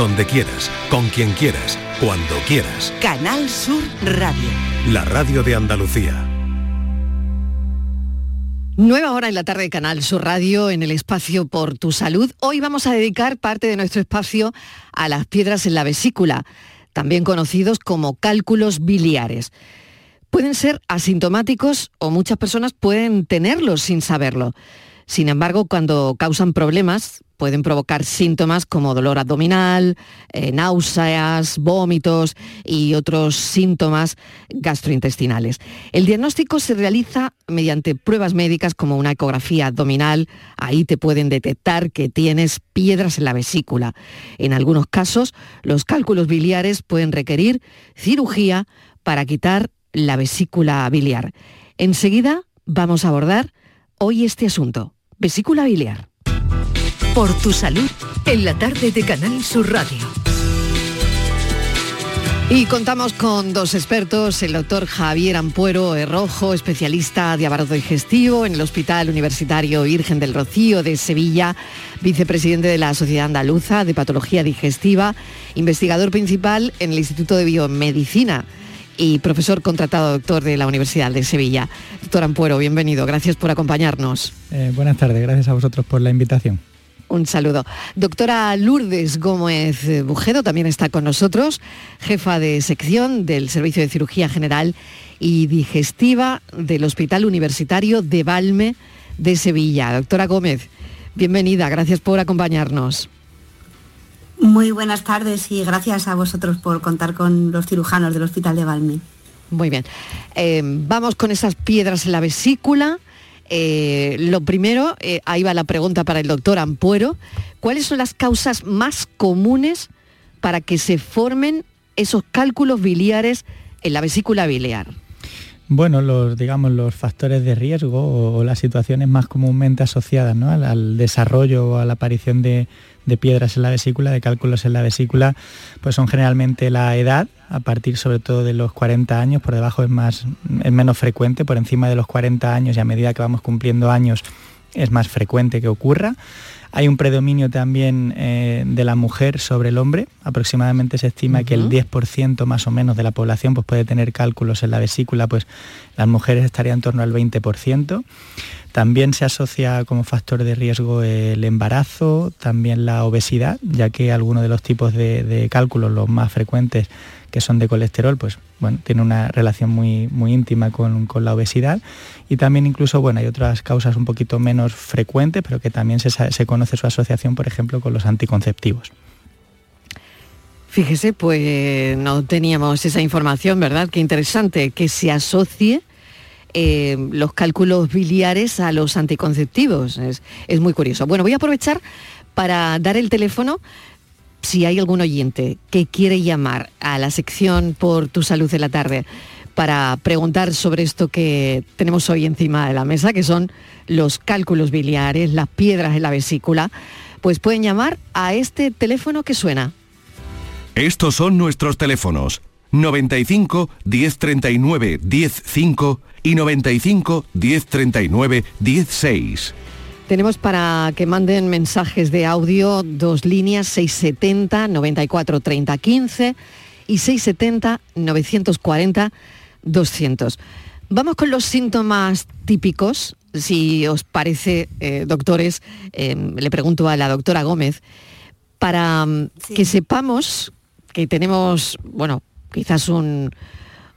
donde quieras, con quien quieras, cuando quieras. Canal Sur Radio. La radio de Andalucía. Nueva hora en la tarde de Canal Sur Radio en el espacio Por tu Salud. Hoy vamos a dedicar parte de nuestro espacio a las piedras en la vesícula, también conocidos como cálculos biliares. Pueden ser asintomáticos o muchas personas pueden tenerlos sin saberlo. Sin embargo, cuando causan problemas, pueden provocar síntomas como dolor abdominal, eh, náuseas, vómitos y otros síntomas gastrointestinales. El diagnóstico se realiza mediante pruebas médicas como una ecografía abdominal. Ahí te pueden detectar que tienes piedras en la vesícula. En algunos casos, los cálculos biliares pueden requerir cirugía para quitar la vesícula biliar. Enseguida vamos a abordar hoy este asunto vesícula biliar. Por tu salud, en la tarde de Canal Sur Radio. Y contamos con dos expertos, el doctor Javier Ampuero Rojo, especialista de aparato digestivo en el Hospital Universitario Virgen del Rocío de Sevilla, vicepresidente de la Sociedad Andaluza de Patología Digestiva, investigador principal en el Instituto de Biomedicina y profesor contratado doctor de la Universidad de Sevilla. Doctor Ampuero, bienvenido, gracias por acompañarnos. Eh, buenas tardes, gracias a vosotros por la invitación. Un saludo. Doctora Lourdes Gómez Bujedo también está con nosotros, jefa de sección del Servicio de Cirugía General y Digestiva del Hospital Universitario de Valme de Sevilla. Doctora Gómez, bienvenida, gracias por acompañarnos. Muy buenas tardes y gracias a vosotros por contar con los cirujanos del Hospital de Valmy. Muy bien. Eh, vamos con esas piedras en la vesícula. Eh, lo primero, eh, ahí va la pregunta para el doctor Ampuero. ¿Cuáles son las causas más comunes para que se formen esos cálculos biliares en la vesícula biliar? Bueno, los, digamos, los factores de riesgo o, las situaciones más comúnmente asociadas al, al, desarrollo o a la aparición de, de piedras en la vesícula, de cálculos en la vesícula, pues son generalmente la edad, a partir sobre todo de los 40 años, por debajo es, más, es menos frecuente, por encima de los 40 años y a medida que vamos cumpliendo años es más frecuente que ocurra. Hay un predominio también eh, de la mujer sobre el hombre. Aproximadamente se estima que el 10% más o menos de la población pues, puede tener cálculos en la vesícula, pues las mujeres estarían en torno al 20%. También se asocia como factor de riesgo el embarazo, también la obesidad, ya que algunos de los tipos de, cálculos, los más frecuentes, que son de colesterol, pues bueno, tiene una relación muy, muy íntima con, la obesidad. Y también incluso, bueno, hay otras causas un poquito menos frecuentes, pero que también se, se conoce su asociación, por ejemplo, con los anticonceptivos. Fíjese, pues no teníamos esa información, ¿verdad? Qué interesante que se asocie eh, los cálculos biliares a los anticonceptivos. Es, es muy curioso. Bueno, voy a aprovechar para dar el teléfono si hay algún oyente que quiere llamar a la sección por tu salud de la tarde para preguntar sobre esto que tenemos hoy encima de la mesa, que son los cálculos biliares, las piedras en la vesícula, pues pueden llamar a este teléfono que suena. Estos son nuestros teléfonos 95 1039 105 y 95 1039 16. Tenemos para que manden mensajes de audio dos líneas 670 94 30 15 y 670 940 200. Vamos con los síntomas típicos. Si os parece, eh, doctores, eh, le pregunto a la doctora Gómez, para mm, que sepamos que tenemos, bueno, quizás un,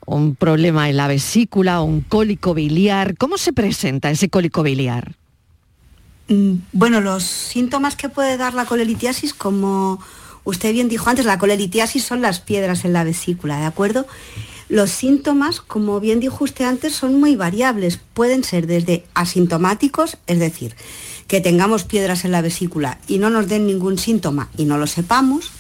un problema en la vesícula, un cólico biliar. ¿Cómo se presenta ese cólico biliar? Mm, bueno, los síntomas que puede dar la colelitiasis, como usted bien dijo antes, la colelitiasis son las piedras en la vesícula, ¿de acuerdo? Los síntomas, como bien dijo usted antes, son muy variables. Pueden ser desde asintomáticos, es decir, que tengamos piedras en la vesícula y no nos den ningún síntoma y no lo sepamos,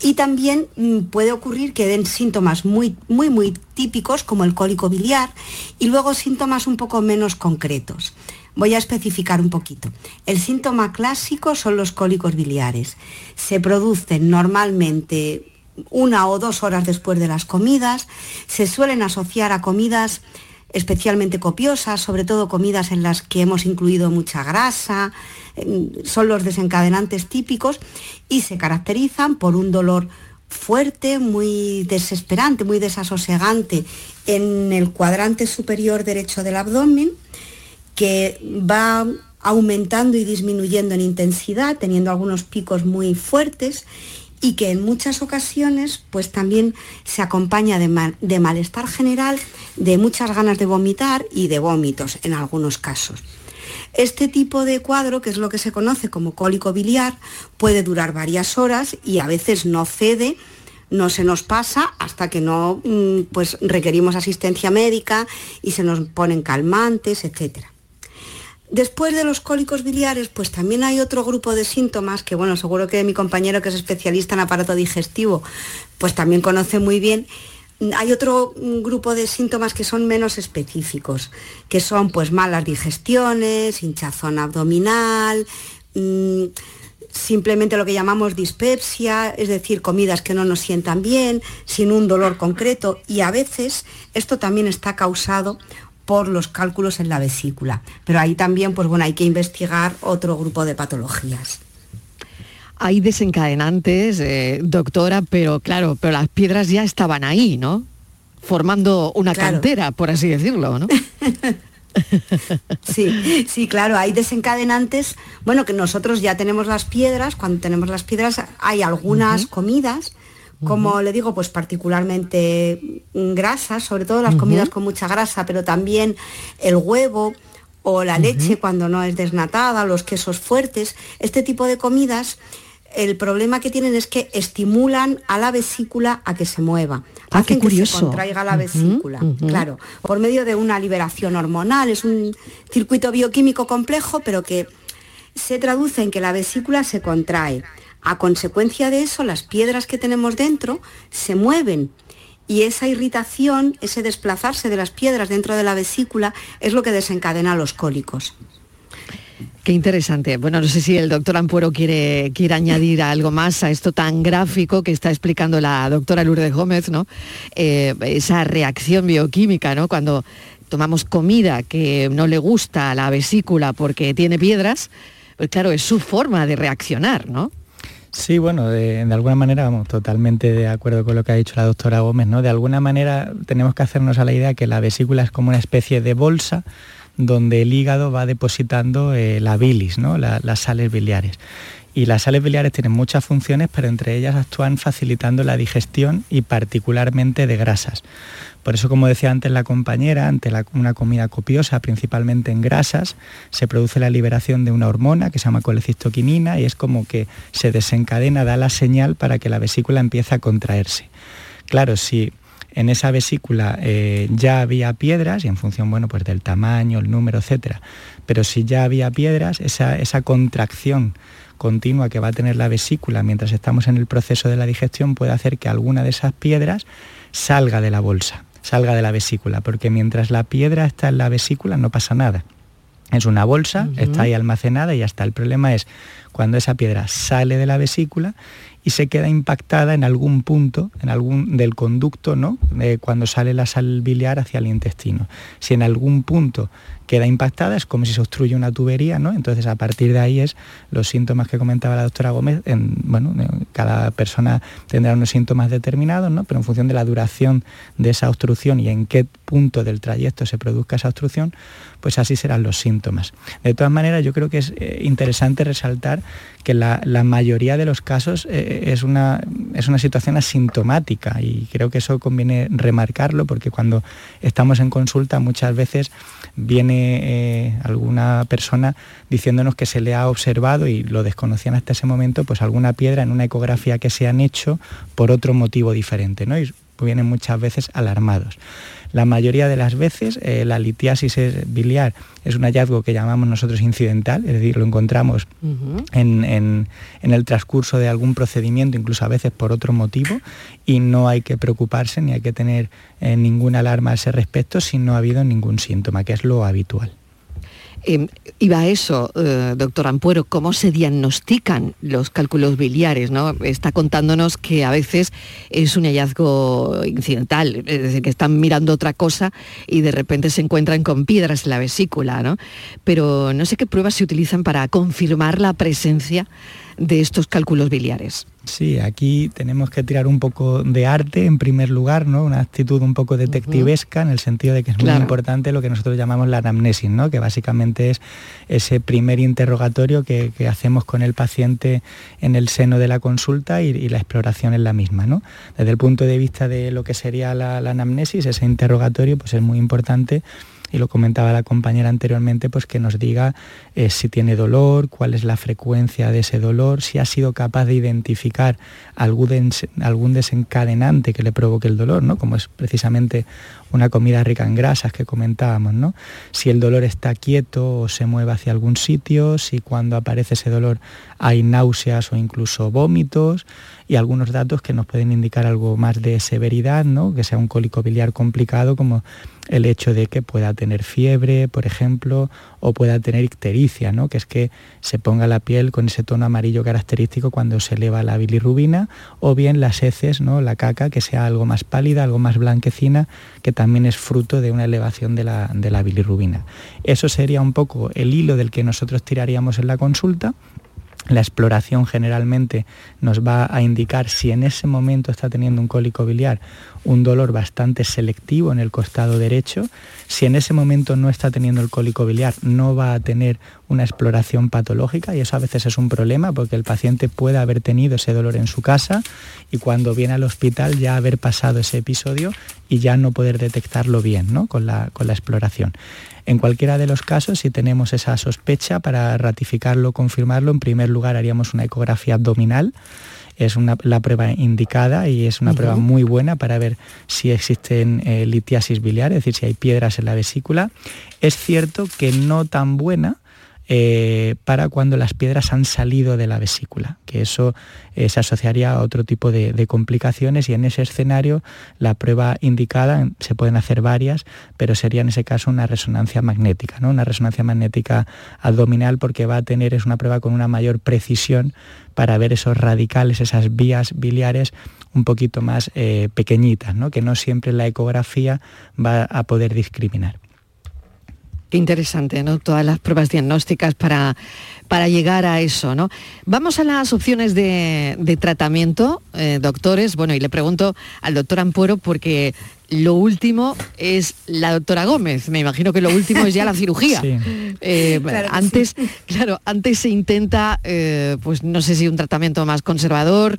y también mm, puede ocurrir que den síntomas muy, muy, muy típicos como el cólico biliar y luego síntomas un poco menos concretos. Voy a especificar un poquito. El síntoma clásico son los cólicos biliares. Se producen normalmente una o dos horas después de las comidas, se suelen asociar a comidas especialmente copiosas, sobre todo comidas en las que hemos incluido mucha grasa, son los desencadenantes típicos y se caracterizan por un dolor fuerte, muy desesperante, muy desasosegante en el cuadrante superior derecho del abdomen, que va aumentando y disminuyendo en intensidad, teniendo algunos picos muy fuertes y que en muchas ocasiones pues también se acompaña de, de, malestar general, de muchas ganas de vomitar y de vómitos en algunos casos. Este tipo de cuadro, que es lo que se conoce como cólico biliar, puede durar varias horas y a veces no cede no se nos pasa hasta que no mm, pues requerimos asistencia médica y se nos ponen calmantes, etcétera. Después de los cólicos biliares, pues también hay otro grupo de síntomas que, bueno, seguro que mi compañero que es especialista en aparato digestivo, pues también conoce muy bien. Hay otro grupo de síntomas que son menos específicos, que son pues malas digestiones, hinchazón abdominal, mm, simplemente lo que llamamos dispepsia, es decir, comidas que no nos sientan bien, sin un dolor concreto y a veces esto también está causado por los cálculos en la vesícula. Pero ahí también, pues bueno, hay que investigar otro grupo de patologías. Hay desencadenantes, eh, doctora, pero claro, pero las piedras ya estaban ahí, ¿no? Formando una cantera, por así decirlo, ¿no? Sí, sí, claro, hay desencadenantes. Bueno, que nosotros ya tenemos las piedras, cuando tenemos las piedras hay algunas comidas como le digo, pues particularmente grasas, sobre todo las comidas con mucha grasa, pero también el huevo o la leche cuando no es desnatada, los quesos fuertes, este tipo de comidas, el problema que tienen es que estimulan a la vesícula a que se mueva. Ah, qué curioso. que se contraiga la vesícula, claro, por medio de una liberación hormonal. Es un circuito bioquímico complejo, pero que se traduce en que la vesícula se contrae. A consecuencia de eso, las piedras que tenemos dentro se mueven y esa irritación, ese desplazarse de las piedras dentro de la vesícula es lo que desencadena los cólicos. Qué interesante. Bueno, no sé si el doctor Ampuero quiere, quiere añadir algo más a esto tan gráfico que está explicando la doctora Lourdes Gómez, ¿no? Eh, esa reacción bioquímica, ¿no? Cuando tomamos comida que no le gusta a la vesícula porque tiene piedras, pues claro, es su forma de reaccionar, ¿no? Sí, bueno, de, alguna manera vamos totalmente de acuerdo con lo que ha dicho la doctora Gómez, ¿no? De alguna manera tenemos que hacernos a la idea que la vesícula es como una especie de bolsa donde el hígado va depositando eh, la bilis, ¿no? las sales biliares. Y las sales biliares tienen muchas funciones, pero entre ellas actúan facilitando la digestión y particularmente de grasas. Por eso, como decía antes la compañera, ante una comida copiosa, principalmente en grasas, se produce la liberación de una hormona que se llama colecistoquinina y es como que se desencadena, da la señal para que la vesícula empiece a contraerse. Claro, si en esa vesícula eh, ya había piedras, y en función bueno, pues del tamaño, el número, etcétera, pero si ya había piedras, esa contracción continua que va a tener la vesícula mientras estamos en el proceso de la digestión puede hacer que alguna de esas piedras salga de la bolsa salga de la vesícula, porque mientras la piedra está en la vesícula no pasa nada. Es una bolsa, está ahí almacenada y ya está. El problema es cuando esa piedra sale de la vesícula y se queda impactada en algún punto, en algún del conducto, ¿no? cuando sale la sal biliar hacia el intestino. Si en algún punto queda impactada, es como si se obstruye una tubería, ¿no? Entonces a partir de ahí es los síntomas que comentaba la doctora Gómez, en, bueno, cada persona tendrá unos síntomas determinados, ¿no? Pero en función de la duración de esa obstrucción y en qué punto del trayecto se produzca esa obstrucción, pues así serán los síntomas. De todas maneras, yo creo que es eh, interesante resaltar que la, mayoría de los casos eh, es, una, es una situación asintomática y creo que eso conviene remarcarlo porque cuando estamos en consulta muchas veces viene eh, alguna persona diciéndonos que se le ha observado y lo desconocían hasta ese momento, pues alguna piedra en una ecografía que se han hecho por otro motivo diferente, ¿no? Y vienen muchas veces alarmados. La mayoría de las veces eh, la litiasis biliar es un hallazgo que llamamos nosotros incidental, es decir, lo encontramos en, el transcurso de algún procedimiento, incluso a veces por otro motivo, y no hay que preocuparse ni hay que tener eh, ninguna alarma a ese respecto si no ha habido ningún síntoma, que es lo habitual. Eh, iba a eso, eh, doctor Ampuero, ¿cómo se diagnostican los cálculos biliares? ¿no? Está contándonos que a veces es un hallazgo incidental, es decir, que están mirando otra cosa y de repente se encuentran con piedras en la vesícula, ¿no? Pero no sé qué pruebas se utilizan para confirmar la presencia de estos cálculos biliares. Sí, aquí tenemos que tirar un poco de arte en primer lugar, ¿no? Una actitud un poco detectivesca en el sentido de que es muy importante lo que nosotros llamamos la anamnesis, ¿no? Que básicamente es ese primer interrogatorio que, hacemos con el paciente en el seno de la consulta y, la exploración es la misma, ¿no? Desde el punto de vista de lo que sería la, la anamnesis, ese interrogatorio pues es muy importante y lo comentaba la compañera anteriormente, pues que nos diga eh, si tiene dolor, cuál es la frecuencia de ese dolor, si ha sido capaz de identificar algún, desencadenante que le provoque el dolor, ¿no? como es precisamente una comida rica en grasas que comentábamos, ¿no? si el dolor está quieto o se mueve hacia algún sitio, si cuando aparece ese dolor hay náuseas o incluso vómitos, y algunos datos que nos pueden indicar algo más de severidad, ¿no? que sea un cólico biliar complicado como el hecho de que pueda tener fiebre, por ejemplo, o pueda tener ictericia, ¿no? que es que se ponga la piel con ese tono amarillo característico cuando se eleva la bilirrubina, o bien las heces, ¿no? la caca, que sea algo más pálida, algo más blanquecina, que también es fruto de una elevación de la, de la bilirrubina. Eso sería un poco el hilo del que nosotros tiraríamos en la consulta la exploración generalmente nos va a indicar si en ese momento está teniendo un cólico biliar un dolor bastante selectivo en el costado derecho. Si en ese momento no está teniendo el cólico biliar, no va a tener una exploración patológica y eso a veces es un problema porque el paciente puede haber tenido ese dolor en su casa y cuando viene al hospital ya haber pasado ese episodio y ya no poder detectarlo bien ¿no? con, la, con la exploración. En cualquiera de los casos, si tenemos esa sospecha, para ratificarlo, confirmarlo, en primer lugar haríamos una ecografía abdominal es la prueba indicada y es una prueba muy buena para ver si existen eh, litiasis biliar, es decir, si hay piedras en la vesícula. Es cierto que no tan buena eh, para cuando las piedras han salido de la vesícula, que eso eh, se asociaría a otro tipo de, complicaciones y en ese escenario la prueba indicada, se pueden hacer varias, pero sería en ese caso una resonancia magnética, ¿no? una resonancia magnética abdominal porque va a tener, es una prueba con una mayor precisión para ver esos radicales, esas vías biliares un poquito más eh, pequeñitas, ¿no? que no siempre la ecografía va a poder discriminar. Qué interesante, ¿no? Todas las pruebas diagnósticas para, para llegar a eso, ¿no? Vamos a las opciones de, tratamiento, eh, doctores. Bueno, y le pregunto al doctor Ampuero porque lo último es la doctora Gómez. Me imagino que lo último es ya la cirugía. Eh, antes, claro, antes se intenta, eh, pues no sé si un tratamiento más conservador,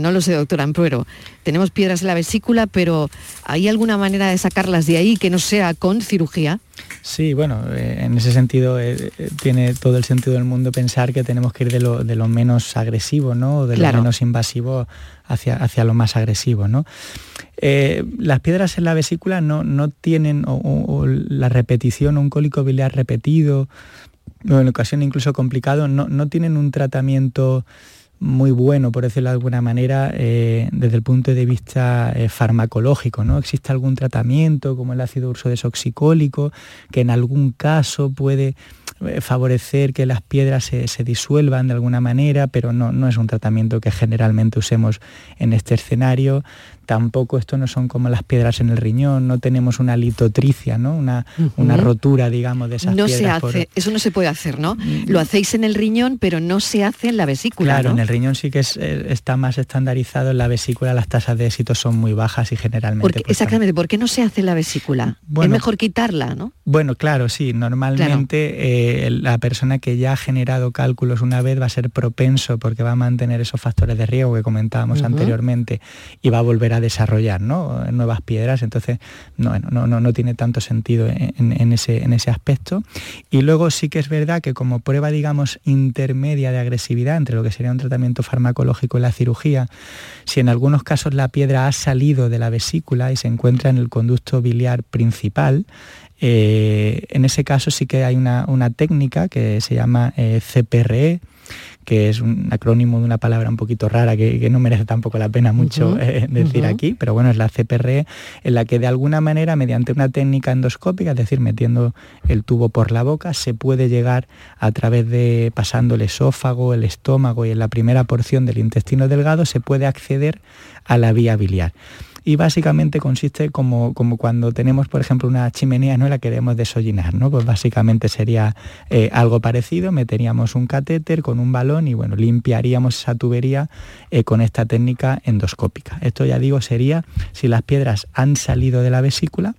no lo sé, doctora Ampuero. Tenemos piedras en la vesícula, pero ¿hay alguna manera de sacarlas de ahí que no sea con cirugía? Sí, bueno, eh, en ese sentido eh, eh, tiene todo el sentido del mundo pensar que tenemos que ir de lo, de lo menos agresivo, ¿no? de lo menos invasivo hacia, hacia lo más agresivo, ¿no? las piedras en la vesícula no, no tienen la repetición, un cólico biliar repetido, o en ocasión incluso complicado, no, no tienen un tratamiento muy bueno, por decirlo de alguna manera, eh, desde el punto de vista eh, farmacológico. ¿no? ¿Existe algún tratamiento como el ácido urso desoxicólico que en algún caso puede eh, favorecer que las piedras se, se, disuelvan de alguna manera, pero no, no es un tratamiento que generalmente usemos en este escenario tampoco esto no son como las piedras en el riñón, no tenemos una litotricia, ¿no? Una, una rotura, digamos, de esas no piedras. Se hace, Eso no se puede hacer, ¿no? Mm. Lo hacéis en el riñón, pero no se hace en la vesícula. Claro, en el riñón sí que eh, está más estandarizado, en la vesícula las tasas de éxito son muy bajas y generalmente... Pues, exactamente, ¿por qué no se hace en la vesícula? es mejor quitarla, ¿no? Bueno, claro, sí, normalmente eh, la persona que ya ha generado cálculos una vez va a ser propenso porque va a mantener esos factores de riesgo que comentábamos anteriormente y va a volver a desarrollar nuevas piedras, entonces no, no, no, tiene tanto sentido en, ese, en ese aspecto. Y luego sí que es verdad que como prueba, digamos, intermedia de agresividad entre lo que sería un tratamiento farmacológico y la cirugía, si en algunos casos la piedra ha salido de la vesícula y se encuentra en el conducto biliar principal, eh, en ese caso sí que hay una, técnica que se llama eh, CPRE, que es un acrónimo de una palabra un poquito rara que, no merece tampoco la pena mucho eh, decir aquí, pero bueno, es la CPRE, en la que de alguna manera, mediante una técnica endoscópica, es decir, metiendo el tubo por la boca, se puede llegar a través de pasando el esófago, el estómago y en la primera porción del intestino delgado, se puede acceder a la vía biliar y básicamente consiste como, como cuando tenemos, por ejemplo, una chimenea, no la queremos desollinar, ¿no? Pues básicamente sería eh, algo parecido, meteríamos un catéter con un balón y bueno, limpiaríamos esa tubería eh, con esta técnica endoscópica. Esto ya digo sería si las piedras han salido de la vesícula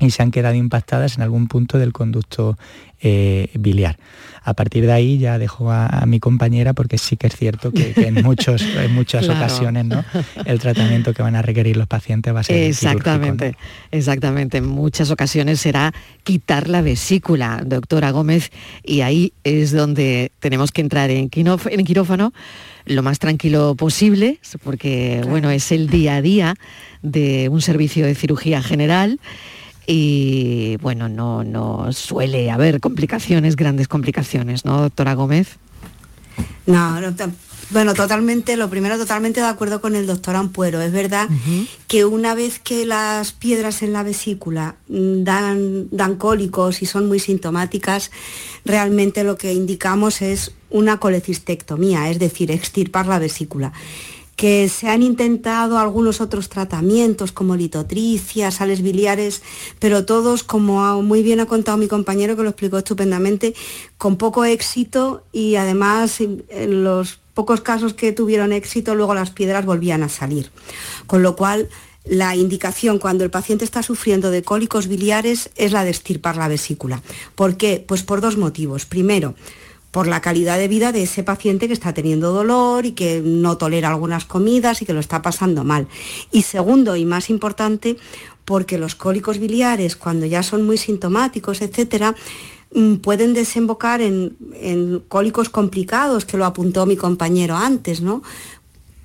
y se han quedado impactadas en algún punto del conducto eh, biliar. A partir de ahí ya dejo a, mi compañera porque sí que es cierto que, en, muchos, en muchas ocasiones ¿no? el tratamiento que van a requerir los pacientes va a ser Exactamente, exactamente. En muchas ocasiones será quitar la vesícula, doctora Gómez, y ahí es donde tenemos que entrar en, en quirófano lo más tranquilo posible, porque bueno, es el día a día de un servicio de cirugía general y bueno, no, no suele haber complicaciones, grandes complicaciones, ¿no, doctora Gómez? No, bueno, totalmente, lo primero totalmente de acuerdo con el doctor Ampuero. Es verdad que una vez que las piedras en la vesícula mm, dan, dan cólicos y son muy sintomáticas, realmente lo que indicamos es una colecistectomía, es decir, extirpar la vesícula que se han intentado algunos otros tratamientos como litotricia, sales biliares, pero todos, como muy bien ha contado mi compañero que lo explicó estupendamente, con poco éxito y además en los pocos casos que tuvieron éxito luego las piedras volvían a salir. Con lo cual la indicación cuando el paciente está sufriendo de cólicos biliares es la de estirpar la vesícula. ¿Por qué? Pues por dos motivos. Primero, por la calidad de vida de ese paciente que está teniendo dolor y que no tolera algunas comidas y que lo está pasando mal. Y segundo y más importante, porque los cólicos biliares, cuando ya son muy sintomáticos, etcétera, mm, pueden desembocar en, en, cólicos complicados, que lo apuntó mi compañero antes, ¿no?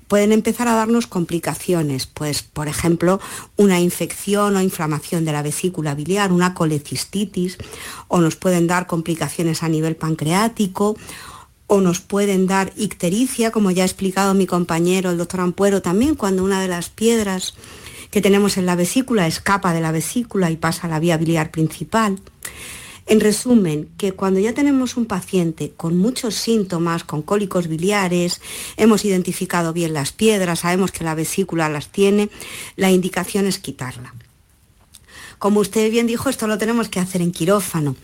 Pueden empezar a darnos complicaciones, pues por ejemplo una infección o inflamación de la vesícula biliar, una colecistitis, o nos pueden dar complicaciones a nivel pancreático, o nos pueden dar ictericia, como ya ha explicado mi compañero el doctor Ampuero también, cuando una de las piedras que tenemos en la vesícula escapa de la vesícula y pasa a la vía biliar principal. En resumen, que cuando ya tenemos un paciente con muchos síntomas, con cólicos biliares, hemos identificado bien las piedras, sabemos que la vesícula las tiene, la indicación es quitarla. Como usted bien dijo, esto lo tenemos que hacer en quirófano.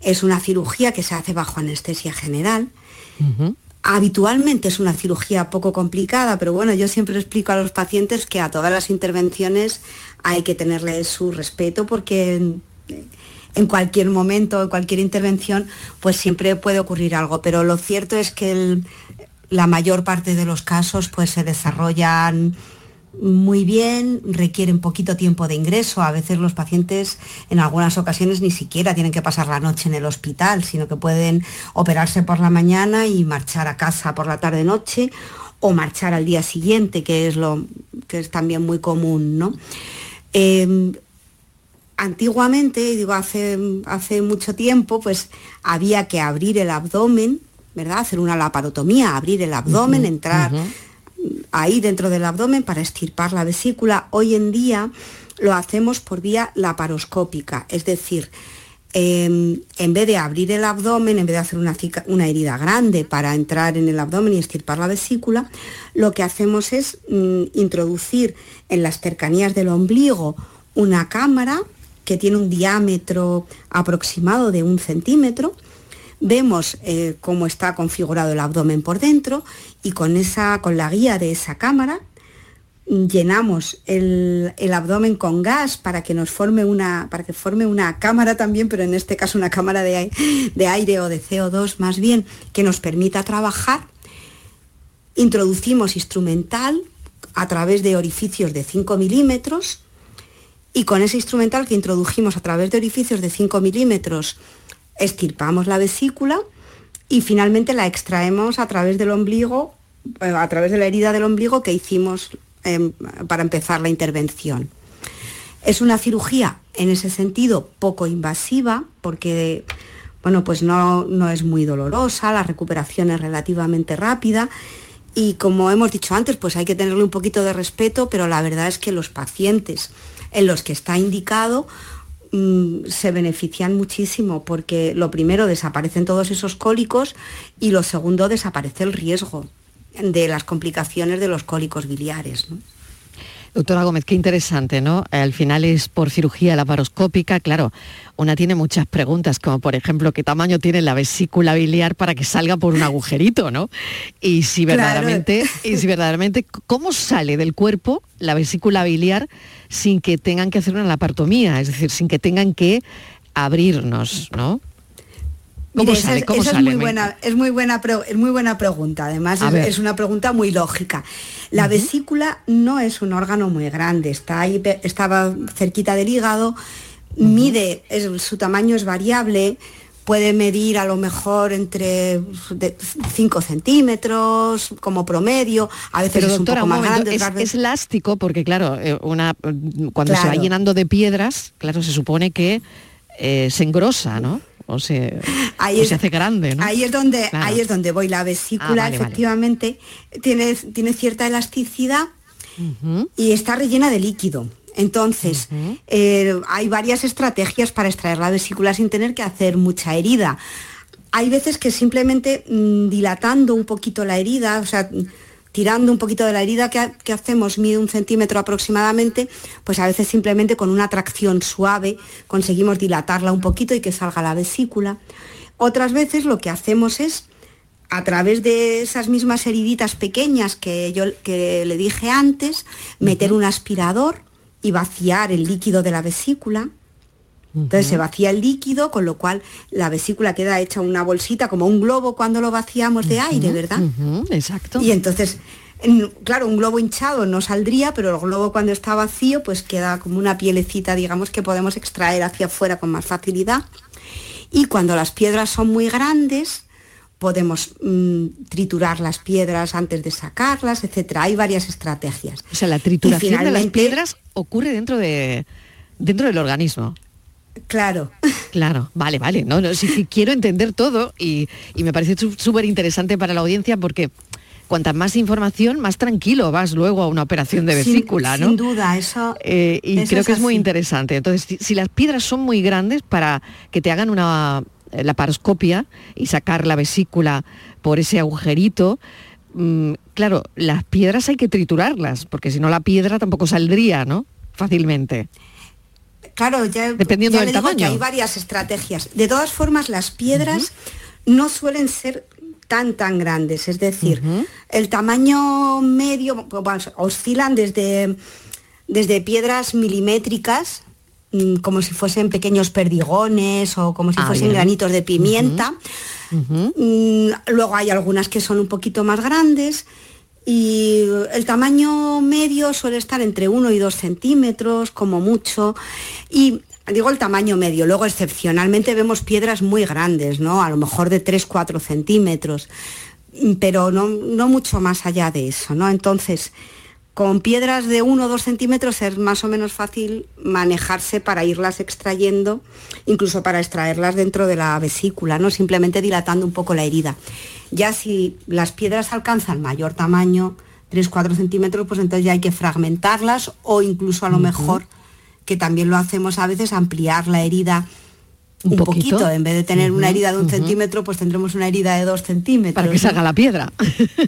Es una cirugía que se hace bajo anestesia general. Habitualmente es una cirugía poco complicada, pero bueno, yo siempre explico a los pacientes que a todas las intervenciones hay que tenerle su respeto porque en cualquier momento, en cualquier intervención, pues siempre puede ocurrir algo. Pero lo cierto es que la mayor parte de los casos pues se desarrollan muy bien, requieren poquito tiempo de ingreso. A veces los pacientes en algunas ocasiones ni siquiera tienen que pasar la noche en el hospital, sino que pueden operarse por la mañana y marchar a casa por la tarde-noche o marchar al día siguiente, que es lo que es también muy común, ¿no? Em, antiguamente, digo hace, hace mucho tiempo, pues había que abrir el abdomen, ¿verdad? Hacer una laparotomía, abrir el abdomen, entrar ahí dentro del abdomen para estirpar la vesícula. Hoy en día lo hacemos por vía laparoscópica, es decir, em, en vez de abrir el abdomen, en vez de hacer una, una, herida grande para entrar en el abdomen y estirpar la vesícula, lo que hacemos es mm, introducir en las cercanías del ombligo una cámara que tiene un diámetro aproximado de un centímetro. Vemos eh, cómo está configurado el abdomen por dentro y con, esa, con la guía de esa cámara llenamos el, abdomen con gas para que nos forme una, para que forme una cámara también, pero en este caso una cámara de, de aire o de CO2 más bien, que nos permita trabajar. Introducimos instrumental a través de orificios de 5 milímetros y con ese instrumental que introdujimos a través de orificios de 5 milímetros, estirpamos la vesícula y finalmente la extraemos a través del ombligo, eh, a través de la herida del ombligo que hicimos em, para empezar la intervención. Es una cirugía en ese sentido poco invasiva porque bueno, pues no, no es muy dolorosa, la recuperación es relativamente rápida y como hemos dicho antes, pues hay que tenerle un poquito de respeto, pero la verdad es que los pacientes en los que está indicado mm, se benefician muchísimo porque lo primero desaparecen todos esos cólicos y lo segundo desaparece el riesgo de las complicaciones de los cólicos biliares. Doctora Gómez, qué interesante, ¿no? Al final es por cirugía laparoscópica, claro, una tiene muchas preguntas, como por ejemplo, ¿qué tamaño tiene la vesícula biliar para que salga por un agujerito, ¿no? Y si verdaderamente, y si verdaderamente, ¿cómo sale del cuerpo la vesícula biliar sin que tengan que hacer una lapartomía? Es decir, sin que tengan que abrirnos, ¿no? ¿Cómo sale? ¿Cómo sale? Es, muy buena, es, muy buena, es muy buena pregunta, además es, una pregunta muy lógica. La vesícula no es un órgano muy grande, está ahí, estaba cerquita del hígado, mide, su tamaño es variable, puede medir a lo mejor entre 5 centímetros como promedio, a veces es un poco más grande. Es, elástico porque claro, eh, una, cuando se va llenando de piedras, claro, se supone que eh, se engrosa, ¿no? O se, se hace grande, ¿no? Ahí es donde, ahí es donde voy. La vesícula ah, efectivamente Tiene, tiene cierta elasticidad y está rellena de líquido. Entonces, eh, hay varias estrategias para extraer la vesícula sin tener que hacer mucha herida. Hay veces que simplemente mm, dilatando un poquito la herida, o sea, tirando un poquito de la herida que, hacemos, mide un centímetro aproximadamente, pues a veces simplemente con una tracción suave conseguimos dilatarla un poquito y que salga la vesícula. Otras veces lo que hacemos es, a través de esas mismas heriditas pequeñas que yo que le dije antes, meter un aspirador y vaciar el líquido de la vesícula. Entonces se vacía el líquido, con lo cual la vesícula queda hecha una bolsita, como un globo cuando lo vaciamos de aire, ¿verdad? exacto. Y entonces, claro, un globo hinchado no saldría, pero el globo cuando está vacío, pues queda como una pielecita, digamos, que podemos extraer hacia afuera con más facilidad. Y cuando las piedras son muy grandes, podemos mm, triturar las piedras antes de sacarlas, etcétera. Hay varias estrategias. O sea, la trituración de las piedras ocurre dentro de dentro del organismo. Claro. Claro, vale, vale. No, no, sí, quiero entender todo y, me parece súper interesante para la audiencia porque cuanta más información, más tranquilo vas luego a una operación de vesícula, ¿no? Sin duda, eso. Eh, y creo que es muy interesante. Entonces, si, las piedras son muy grandes para que te hagan una eh, laparoscopia y sacar la vesícula por ese agujerito, mm, claro, las piedras hay que triturarlas, porque si no la piedra tampoco saldría, ¿no? Fácilmente. Claro, ya, Dependiendo del tamaño. hay varias estrategias. De todas formas, las piedras no suelen ser tan tan grandes, es decir, el tamaño medio oscilan desde, desde piedras milimétricas, mm, como si fuesen pequeños perdigones o como si ah, fuesen granitos de pimienta. Mm, luego hay algunas que son un poquito más grandes y el tamaño medio suele estar entre 1 y 2 centímetros, como mucho, y digo el tamaño medio, luego excepcionalmente vemos piedras muy grandes, ¿no? A lo mejor de 3-4 centímetros, pero no, no mucho más allá de eso, ¿no? Entonces, con piedras de 1 o 2 centímetros es más o menos fácil manejarse para irlas extrayendo, incluso para extraerlas dentro de la vesícula, ¿no? simplemente dilatando un poco la herida. Ya si las piedras alcanzan mayor tamaño, 3-4 centímetros, pues entonces ya hay que fragmentarlas o incluso a lo mejor, que también lo hacemos a veces, ampliar la herida un, poquito? en vez de tener una herida de un centímetro, pues tendremos una herida de dos centímetros. Para que salga la piedra.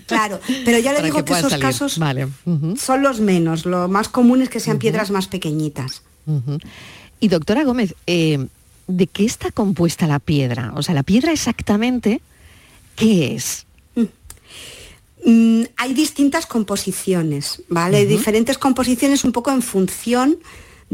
Claro, pero ya le digo que, esos casos son los menos, lo más común es que sean piedras más pequeñitas. Y doctora Gómez, eh, ¿de qué está compuesta la piedra? O sea, la piedra exactamente, ¿qué es? Mm. Mm, hay distintas composiciones, ¿vale? Diferentes composiciones un poco en función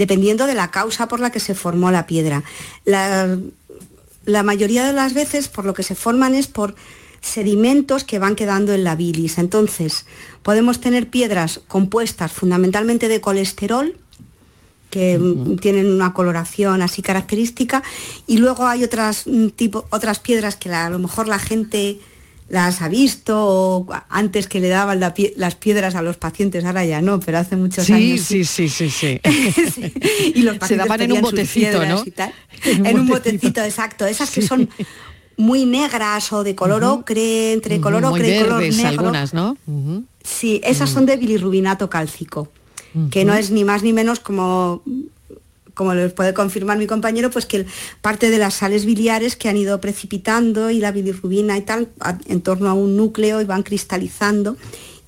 dependiendo de la causa por la que se formó la piedra. La, mayoría de las veces por lo que se forman es por sedimentos que van quedando en la bilis. Entonces, podemos tener piedras compuestas fundamentalmente de colesterol, que tienen una coloración así característica, y luego hay otras, mm, tipo, otras piedras que a lo mejor la gente las ha visto antes que le daban las piedras a los pacientes, ahora ya no, pero hace muchos años. Sí, sí, sí, sí. Y los Se daban en un botecito, ¿no? En un, botecito. exacto. Esas que son muy negras o de color ocre, entre color ocre y color negro. algunas, ¿no? Sí, esas son de bilirrubinato cálcico, que no es ni más ni menos como como les puede confirmar mi compañero, pues que parte de las sales biliares que han ido precipitando y la bilirrubina y tal en torno a un núcleo y van cristalizando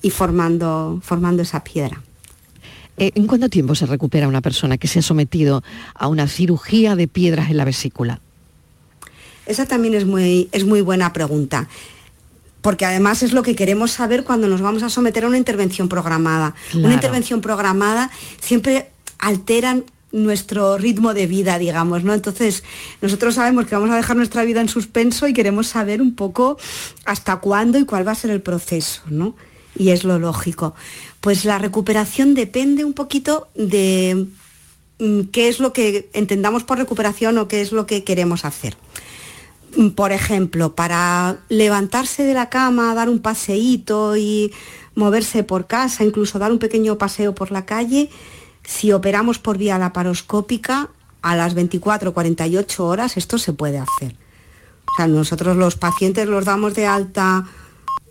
y formando, formando esa piedra. Eh, ¿En cuánto tiempo se recupera una persona que se ha sometido a una cirugía de piedras en la vesícula? Esa también es muy, es muy buena pregunta porque además es lo que queremos saber cuando nos vamos a someter a una intervención programada. Una intervención programada siempre alteran nuestro ritmo de vida, digamos, ¿no? Entonces, nosotros sabemos que vamos a dejar nuestra vida en suspenso y queremos saber un poco hasta cuándo y cuál va a ser el proceso, ¿no? Y es lo lógico. Pues la recuperación depende un poquito de mm, qué es lo que entendamos por recuperación o qué es lo que queremos hacer. Mm, por ejemplo, para levantarse de la cama, dar un paseíto y moverse por casa, incluso dar un pequeño paseo por la calle, si operamos por vía laparoscópica, a las 24 o 48 horas esto se puede hacer. O sea, nosotros los pacientes los damos de alta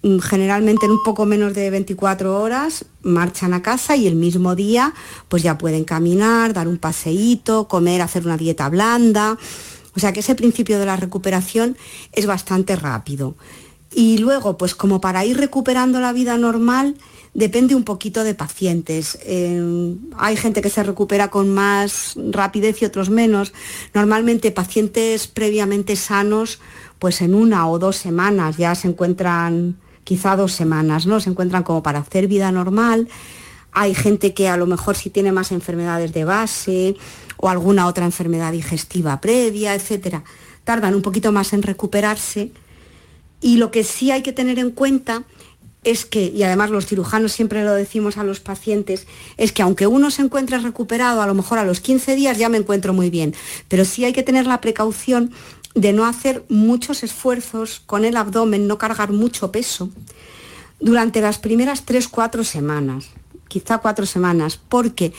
mm, generalmente en un poco menos de 24 horas, marchan a casa y el mismo día pues ya pueden caminar, dar un paseíto, comer, hacer una dieta blanda. O sea que ese principio de la recuperación es bastante rápido. Y luego, pues como para ir recuperando la vida normal, depende un poquito de pacientes. Eh, hay gente que se recupera con más rapidez y otros menos. Normalmente pacientes previamente sanos, pues en una o dos semanas ya se encuentran, quizá dos semanas, ¿no? Se encuentran como para hacer vida normal. Hay gente que a lo mejor sí tiene más enfermedades de base o alguna otra enfermedad digestiva previa, etcétera. Tardan un poquito más en recuperarse. Y lo que sí hay que tener en cuenta es que, y además los cirujanos siempre lo decimos a los pacientes, es que aunque uno se encuentre recuperado, a lo mejor a los 15 días ya me encuentro muy bien, pero sí hay que tener la precaución de no hacer muchos esfuerzos con el abdomen, no cargar mucho peso durante las primeras 3-4 semanas, quizá 4 semanas, porque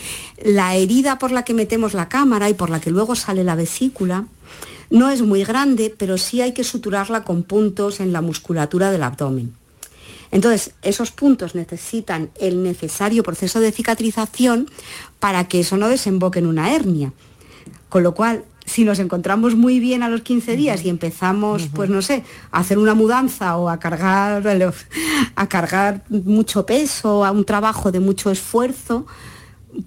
la herida por la que metemos la cámara y por la que luego sale la vesícula, no es muy grande, pero sí hay que suturarla con puntos en la musculatura del abdomen. Entonces, esos puntos necesitan el necesario proceso de cicatrización para que eso no desemboque en una hernia. Con lo cual, si nos encontramos muy bien a los 15 días y empezamos, pues no sé, a hacer una mudanza o a cargar, a cargar mucho peso, a un trabajo de mucho esfuerzo,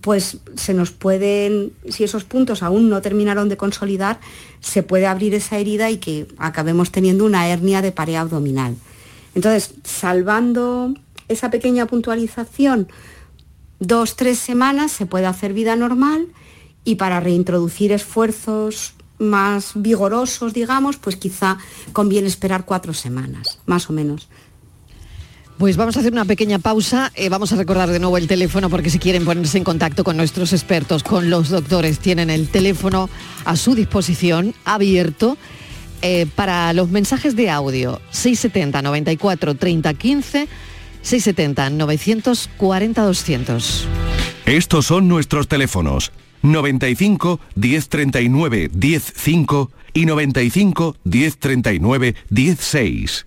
pues se nos pueden, si esos puntos aún no terminaron de consolidar, se puede abrir esa herida y que acabemos teniendo una hernia de pared abdominal. Entonces, salvando esa pequeña puntualización, dos, tres semanas se puede hacer vida normal y para reintroducir esfuerzos más vigorosos, digamos, pues quizá conviene esperar cuatro semanas, más o menos. Pues vamos a hacer una pequeña pausa. Eh, vamos a recordar de nuevo el teléfono porque si quieren ponerse en contacto con nuestros expertos, con los doctores, tienen el teléfono a su disposición, abierto eh, para los mensajes de audio 670 94 30 15 670 940 200. Estos son nuestros teléfonos 95 1039 105 y 95 1039 16.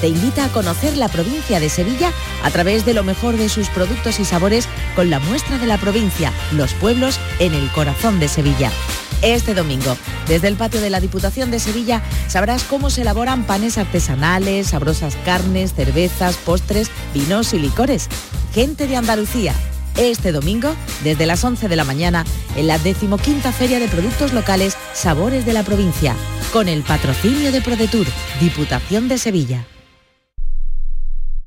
te invita a conocer la provincia de Sevilla a través de lo mejor de sus productos y sabores con la muestra de la provincia, los pueblos en el corazón de Sevilla. Este domingo, desde el patio de la Diputación de Sevilla, sabrás cómo se elaboran panes artesanales, sabrosas carnes, cervezas, postres, vinos y licores. Gente de Andalucía, este domingo, desde las 11 de la mañana, en la decimoquinta Feria de Productos Locales Sabores de la Provincia, con el patrocinio de ProDetour, Diputación de Sevilla.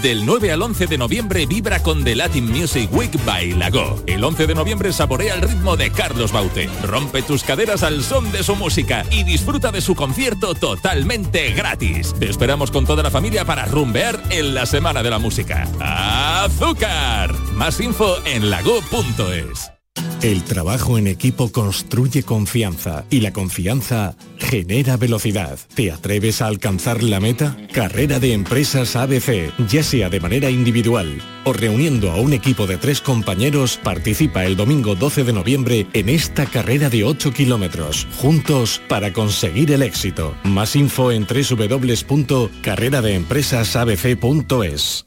Del 9 al 11 de noviembre vibra con The Latin Music Week by Lago. El 11 de noviembre saborea el ritmo de Carlos Baute. Rompe tus caderas al son de su música y disfruta de su concierto totalmente gratis. Te esperamos con toda la familia para rumbear en la Semana de la Música. ¡Azúcar! Más info en lago.es. El trabajo en equipo construye confianza y la confianza genera velocidad. ¿Te atreves a alcanzar la meta? Carrera de Empresas ABC, ya sea de manera individual o reuniendo a un equipo de tres compañeros, participa el domingo 12 de noviembre en esta carrera de 8 kilómetros, juntos para conseguir el éxito. Más info en www.carreradeempresasabc.es.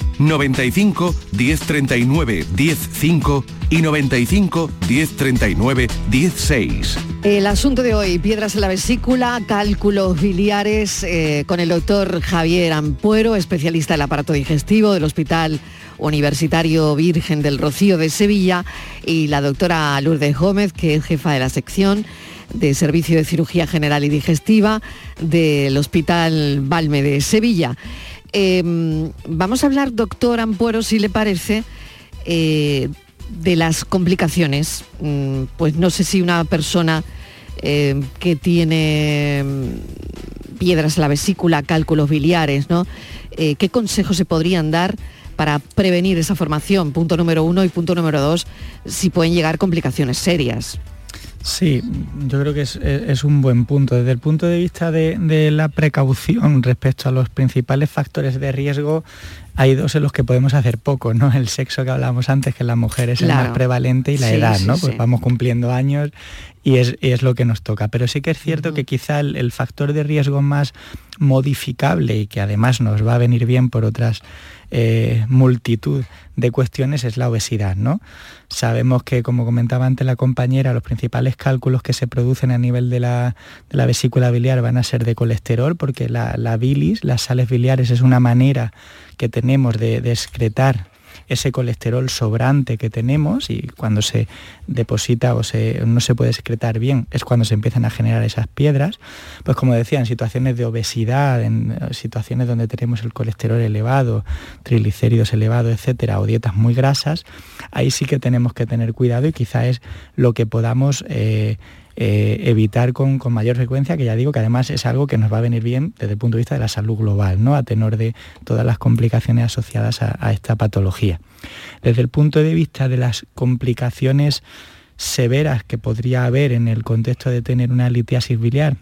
95 1039 105 y 95 1039 16. El asunto de hoy, piedras en la vesícula, cálculos biliares, eh, con el doctor Javier Ampuero, especialista del aparato digestivo del Hospital Universitario Virgen del Rocío de Sevilla, y la doctora Lourdes Gómez, que es jefa de la sección de Servicio de Cirugía General y Digestiva del Hospital Balme de Sevilla. Em, vamos a hablar, doctor Ampuero, si le parece, eh, de las complicaciones. Mm, pues no sé si una persona em, que tiene mm, piedras en la vesícula, cálculos biliares, ¿no? Eh, ¿Qué consejos se podrían dar para prevenir esa formación? Punto número uno y punto número dos, si pueden llegar complicaciones serias. Sí, yo creo que es, un buen punto. Desde el punto de vista de, la precaución respecto a los principales factores de riesgo, hay dos en los que podemos hacer poco, ¿no? El sexo que hablábamos antes, que en las mujeres es el más prevalente, y la edad, ¿no? pues vamos cumpliendo años y es, lo que nos toca. Pero sí que es cierto que quizá el factor de riesgo más modificable y que además nos va a venir bien por otras eh, multitud de cuestiones es la obesidad. ¿no? Sabemos que, como comentaba antes la compañera, los principales cálculos que se producen a nivel de la, vesícula biliar van a ser de colesterol, porque la, la, bilis, las sales biliares, es una manera que tenemos de, de excretar ese colesterol sobrante que tenemos y cuando se deposita o se, no se puede secretar bien es cuando se empiezan a generar esas piedras. Pues como decía, en situaciones de obesidad, en eh, situaciones donde tenemos el colesterol elevado, triglicéridos elevados, etcétera, o dietas muy grasas, ahí sí que tenemos que tener cuidado y quizá es lo que podamos eh, eh, evitar con, mayor frecuencia, que ya digo que además es algo que nos va a venir bien desde el punto de vista de la salud global, ¿no? a tenor de todas las complicaciones asociadas a, esta patología. Desde el punto de vista de las complicaciones severas que podría haber en el contexto de tener una litiasis biliar,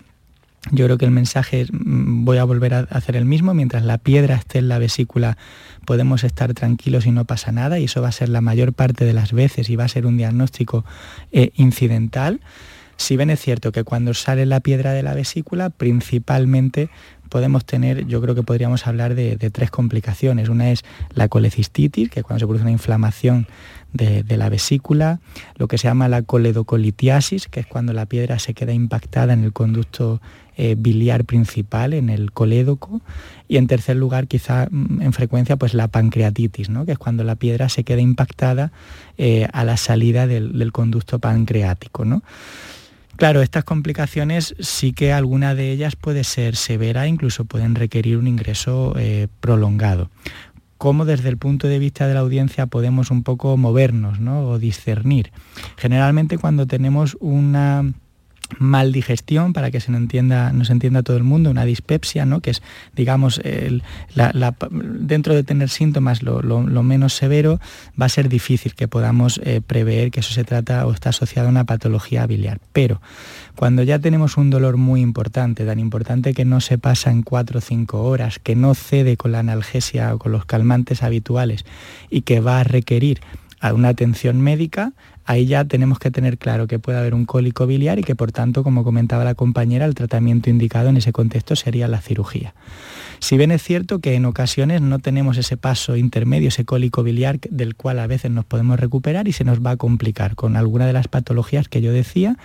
yo creo que el mensaje mm, voy a volver a hacer el mismo, mientras la piedra esté en la vesícula podemos estar tranquilos y no pasa nada, y eso va a ser la mayor parte de las veces y va a ser un diagnóstico eh, incidental. Si bien es cierto que cuando sale la piedra de la vesícula, principalmente podemos tener, yo creo que podríamos hablar de, tres complicaciones. Una es la colecistitis, que es cuando se produce una inflamación de, la vesícula, lo que se llama la coledocolitiasis, que es cuando la piedra se queda impactada en el conducto eh, biliar principal, en el colédoco, y en tercer lugar, quizá mm, en frecuencia, pues la pancreatitis, ¿no? que es cuando la piedra se queda impactada eh, a la salida del, del conducto pancreático. ¿no? Claro, estas complicaciones sí que alguna de ellas puede ser severa, incluso pueden requerir un ingreso eh, prolongado. cómo desde el punto de vista de la audiencia podemos un poco movernos ¿no? o discernir. Generalmente cuando tenemos una mal digestión, para que se nos entienda, nos entienda todo el mundo, una dispepsia, ¿no? que es, digamos, dentro de tener síntomas lo, menos severo, va a ser difícil que podamos eh, prever que eso se trata o está asociado a una patología biliar. Pero cuando ya tenemos un dolor muy importante, tan importante que no se pasa en cuatro o cinco horas, que no cede con la analgesia o con los calmantes habituales y que va a requerir una atención médica, ahí ya tenemos que tener claro que puede haber un cólico biliar y que por tanto, como comentaba la compañera, el tratamiento indicado en ese contexto sería la cirugía. Si bien es cierto que en ocasiones no tenemos ese paso intermedio, ese cólico biliar del cual a veces nos podemos recuperar y se nos va a complicar con alguna de las patologías que yo decía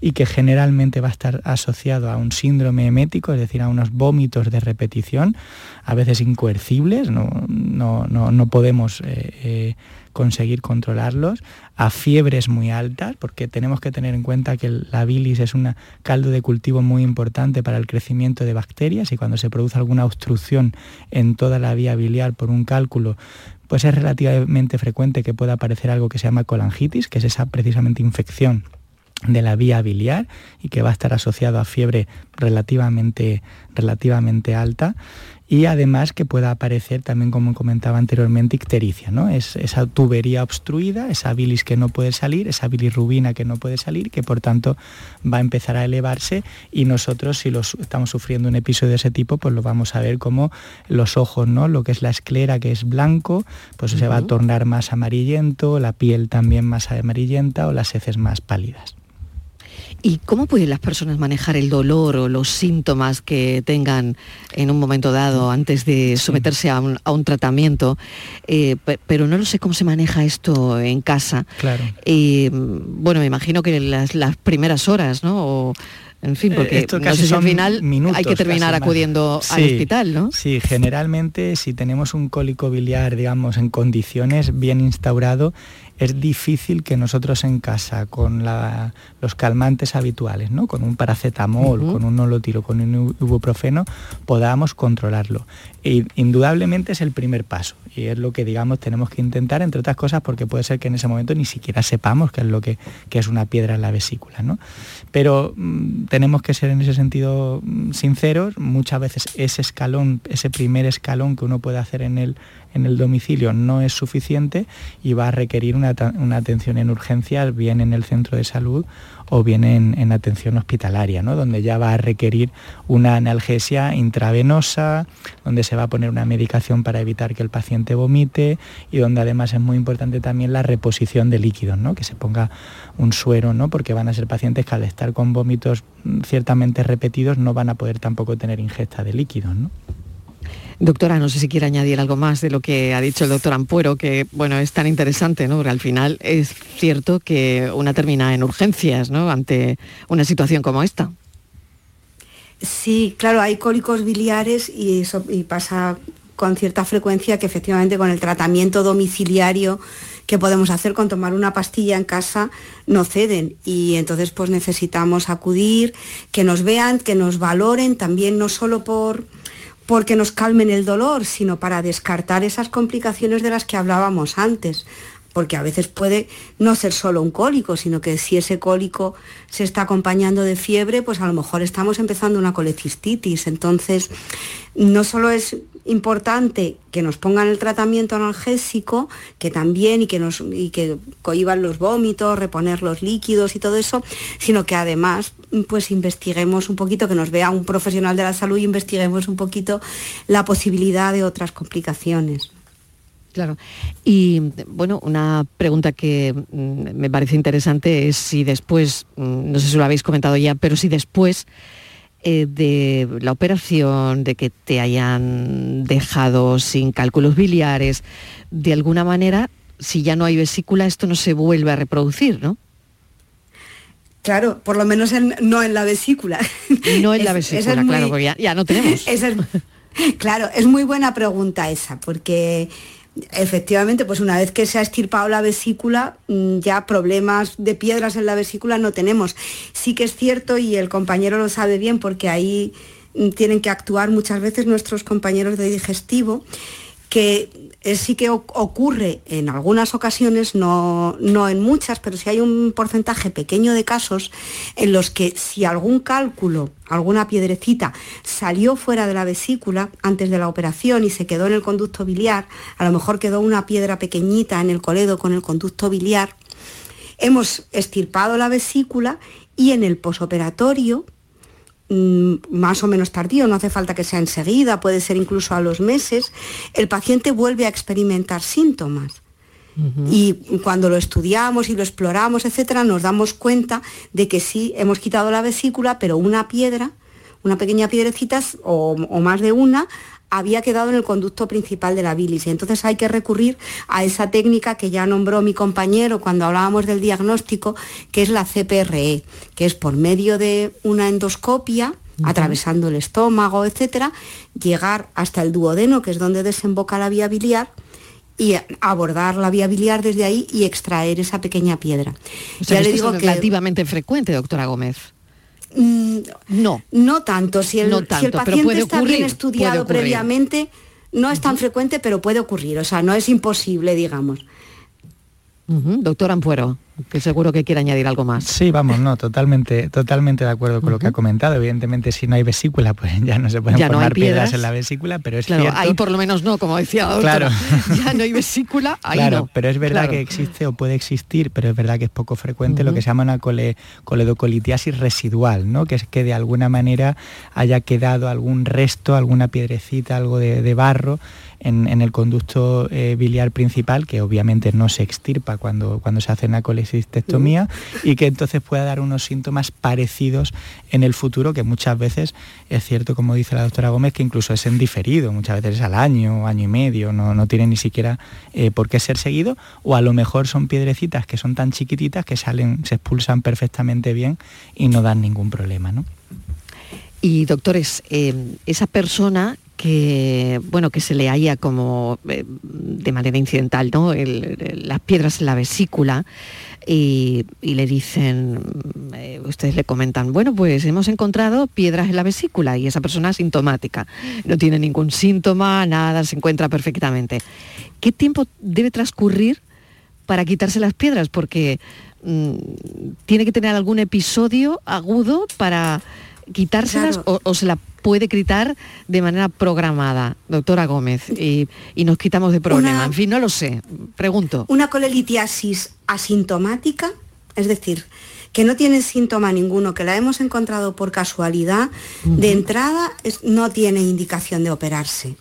y que generalmente va a estar asociado a un síndrome emético, es decir, a unos vómitos de repetición, a veces incoercibles, no, no, podemos... Eh, eh, conseguir controlarlos, a fiebres muy altas, porque tenemos que tener en cuenta que la bilis es un caldo de cultivo muy importante para el crecimiento de bacterias y cuando se produce alguna obstrucción en toda la vía biliar por un cálculo, pues es relativamente frecuente que pueda aparecer algo que se llama colangitis, que es esa precisamente infección de la vía biliar y que va a estar asociado a fiebre relativamente, relativamente alta y además que pueda aparecer también, como comentaba anteriormente, ictericia, ¿no? Es esa tubería obstruida, esa bilis que no puede salir, esa bilirrubina que no puede salir, que por tanto va a empezar a elevarse y nosotros si los, estamos sufriendo un episodio de ese tipo, pues lo vamos a ver como los ojos, ¿no? Lo que es la esclera que es blanco, pues se va a tornar más amarillento, la piel también más amarillenta o las heces más pálidas. ¿Y cómo pueden las personas manejar el dolor o los síntomas que tengan en un momento dado antes de someterse a un, tratamiento? Eh, pero no lo sé cómo se maneja esto en casa. Claro. Y bueno, me imagino que las, las primeras horas, ¿no? en fin, porque Esto casi al final hay que terminar acudiendo al hospital, ¿no? Sí, generalmente si tenemos un cólico biliar, digamos, en condiciones bien instaurado, es difícil que nosotros en casa, con los calmantes habituales, ¿no? con un paracetamol, con un nolotiro, con un ibuprofeno, podamos controlarlo. Indudablemente es el primer paso y es lo que digamos tenemos que intentar, entre otras cosas, porque puede ser que en ese momento ni siquiera sepamos qué es lo que, es una piedra en la vesícula. ¿no? Pero mm, tenemos que ser en ese sentido mm, sinceros, muchas veces ese escalón, ese primer escalón que uno puede hacer en el en el domicilio no es suficiente y va a requerir una, atención en urgencias, bien en el centro de salud o bien en, atención hospitalaria, ¿no? donde ya va a requerir una analgesia intravenosa, donde se va a poner una medicación para evitar que el paciente vomite y donde además es muy importante también la reposición de líquidos, ¿no? que se ponga un suero, ¿no? porque van a ser pacientes que al estar con vómitos ciertamente repetidos no van a poder tampoco tener ingesta de líquidos. Doctora, no sé si quiere añadir algo más de lo que ha dicho el doctor Ampuero, que bueno, es tan interesante, ¿no? Porque al final es cierto que una termina en urgencias, ¿no? Ante una situación como esta. Sí, claro, hay cólicos biliares y eso y pasa con cierta frecuencia que efectivamente con el tratamiento domiciliario que podemos hacer con tomar una pastilla en casa no ceden y entonces pues necesitamos acudir, que nos vean, que nos valoren también no solo por porque nos calmen el dolor, sino para descartar esas complicaciones de las que hablábamos antes. Porque a veces puede no ser solo un cólico, sino que si ese cólico se está acompañando de fiebre, pues a lo mejor estamos empezando una colecistitis. Entonces, no solo es importante que nos pongan el tratamiento analgésico, que también y que nos y que cohiban los vómitos, reponer los líquidos y todo eso, sino que además pues investiguemos un poquito, que nos vea un profesional de la salud y investiguemos un poquito la posibilidad de otras complicaciones. Claro. Y bueno, una pregunta que mm, me parece interesante es si después, mm, no sé si lo habéis comentado ya, pero si después eh, de la operación, de que te hayan dejado sin cálculos biliares, de alguna manera, si ya no hay vesícula, esto no se vuelve a reproducir, ¿no? Claro, por lo menos no en la vesícula. No en la vesícula, claro, porque ya, no tenemos. claro, es muy buena pregunta esa, porque efectivamente, pues una vez que se ha estirpado la vesícula, mm, ya problemas de piedras en la vesícula no tenemos. Sí que es cierto, y el compañero lo sabe bien, porque ahí mm, tienen que actuar muchas veces nuestros compañeros de digestivo, que sí que ocurre en algunas ocasiones, no, no en muchas, pero sí hay un porcentaje pequeño de casos en los que si algún cálculo, alguna piedrecita salió fuera de la vesícula antes de la operación y se quedó en el conducto biliar, a lo mejor quedó una piedra pequeñita en el coledo con el conducto biliar, hemos estirpado la vesícula y en el posoperatorio más o menos tardío, no hace falta que sea enseguida, puede ser incluso a los meses, el paciente vuelve a experimentar síntomas. Y cuando lo estudiamos y lo exploramos, etcétera, nos damos cuenta de que sí hemos quitado la vesícula, pero una piedra, una pequeña piedrecita o, o más de una, había quedado en el conducto principal de la bilis. Y entonces hay que recurrir a esa técnica que ya nombró mi compañero cuando hablábamos del diagnóstico, que es la CPRE, que es por medio de una endoscopia, atravesando el estómago, etcétera, llegar hasta el duodeno, que es donde desemboca la vía biliar, y abordar la vía biliar desde ahí y extraer esa pequeña piedra. ya le digo es relativamente frecuente, doctora Gómez. Mm, no. No tanto. Si el, paciente está bien estudiado previamente, no es tan frecuente, pero puede ocurrir. O sea, no es imposible, digamos. Doctor Ampuero que seguro que quiere añadir algo más. Sí, vamos, no, totalmente, totalmente de acuerdo con lo que ha comentado. Evidentemente, si no hay vesícula, pues ya no se pueden formar piedras. en la vesícula, pero es claro, cierto. Ahí por lo menos no, como decía Claro. Ya no hay vesícula, ahí claro, Pero es verdad que existe o puede existir, pero es verdad que es poco frecuente lo que se llama una coledocolitiasis residual, ¿no? Que es que de alguna manera haya quedado algún resto, alguna piedrecita, algo de barro en, el conducto eh, biliar principal, que obviamente no se extirpa cuando, cuando se hace una colecistectomía, y que entonces pueda dar unos síntomas parecidos en el futuro, que muchas veces es cierto, como dice la doctora Gómez, que incluso es en diferido, muchas veces es al año, año y medio, no, no tiene ni siquiera eh, por qué ser seguido, o a lo mejor son piedrecitas que son tan chiquititas que salen, se expulsan perfectamente bien y no dan ningún problema. ¿no? Y doctores, eh, esa persona que bueno que se le haya como eh, de manera incidental ¿no? las piedras en la vesícula y, le dicen eh, ustedes le comentan bueno pues hemos encontrado piedras en la vesícula y esa persona es sintomática. No tiene ningún síntoma nada se encuentra perfectamente qué tiempo debe transcurrir para quitarse las piedras porque mm, tiene que tener algún episodio agudo para quitárselas o, se la puede quitar de manera programada, doctora Gómez, y, nos quitamos de problema. en fin, no lo sé. Pregunto. Una colelitiasis asintomática, es decir, que no tiene síntoma ninguno, que la hemos encontrado por casualidad, de entrada no tiene indicación de operarse.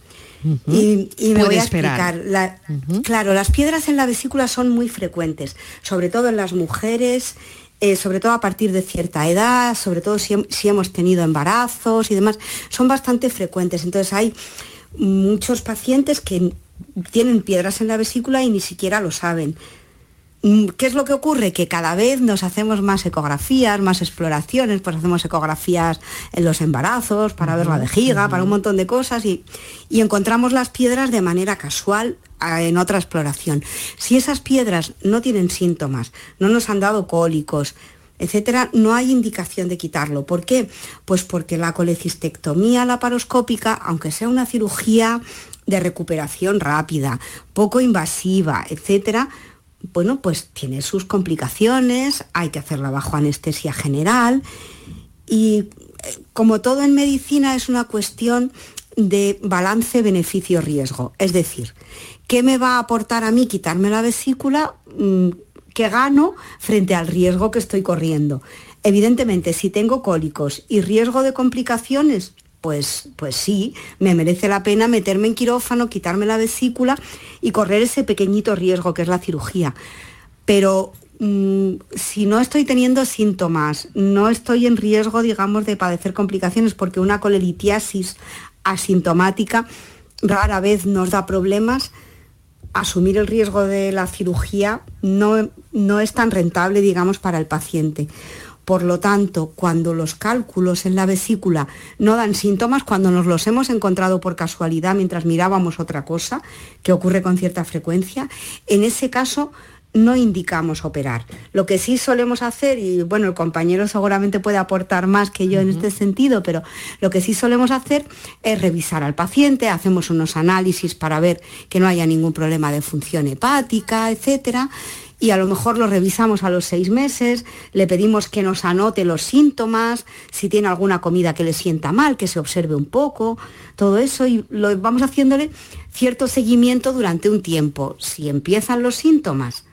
Y, me voy a explicar. Claro, las piedras en la vesícula son muy frecuentes, sobre todo en las mujeres eh, sobre todo a partir de cierta edad, sobre todo si, hemos tenido embarazos y demás, son bastante frecuentes. Entonces hay muchos pacientes que tienen piedras en la vesícula y ni siquiera lo saben. Mm, ¿Qué es lo que ocurre? Que cada vez nos hacemos más ecografías, más exploraciones, pues hacemos ecografías en los embarazos, para ver la vejiga, para un montón de cosas y, y encontramos las piedras de manera casual en otra exploración. Si esas piedras no tienen síntomas, no nos han dado cólicos, etcétera, no hay indicación de quitarlo. ¿Por qué? Pues porque la colecistectomía laparoscópica, aunque sea una cirugía de recuperación rápida, poco invasiva, etcétera, bueno, pues tiene sus complicaciones, hay que hacerla bajo anestesia general y eh, como todo en medicina es una cuestión de balance beneficio-riesgo. Es decir, ¿qué me va a aportar a mí quitarme la vesícula? Mm, ¿Qué gano frente al riesgo que estoy corriendo? Evidentemente, si tengo cólicos y riesgo de complicaciones, pues, pues sí, me merece la pena meterme en quirófano, quitarme la vesícula y correr ese pequeñito riesgo que es la cirugía. Pero mm, si no estoy teniendo síntomas, no estoy en riesgo, digamos, de padecer complicaciones, porque una colelitiasis asintomática rara vez nos da problemas, asumir el riesgo de la cirugía no, no es tan rentable, digamos, para el paciente. Por lo tanto, cuando los cálculos en la vesícula no dan síntomas, cuando nos los hemos encontrado por casualidad mientras mirábamos otra cosa, que ocurre con cierta frecuencia, en ese caso no indicamos operar. Lo que sí solemos hacer, y bueno, el compañero seguramente puede aportar más que yo en este sentido, pero lo que sí solemos hacer es revisar al paciente, hacemos unos análisis para ver que no haya ningún problema de función hepática, etcétera. Y a lo mejor lo revisamos a los seis meses, le pedimos que nos anote los síntomas, si tiene alguna comida que le sienta mal, que se observe un poco, todo eso, y lo vamos haciéndole cierto seguimiento durante un tiempo. Si empiezan los síntomas,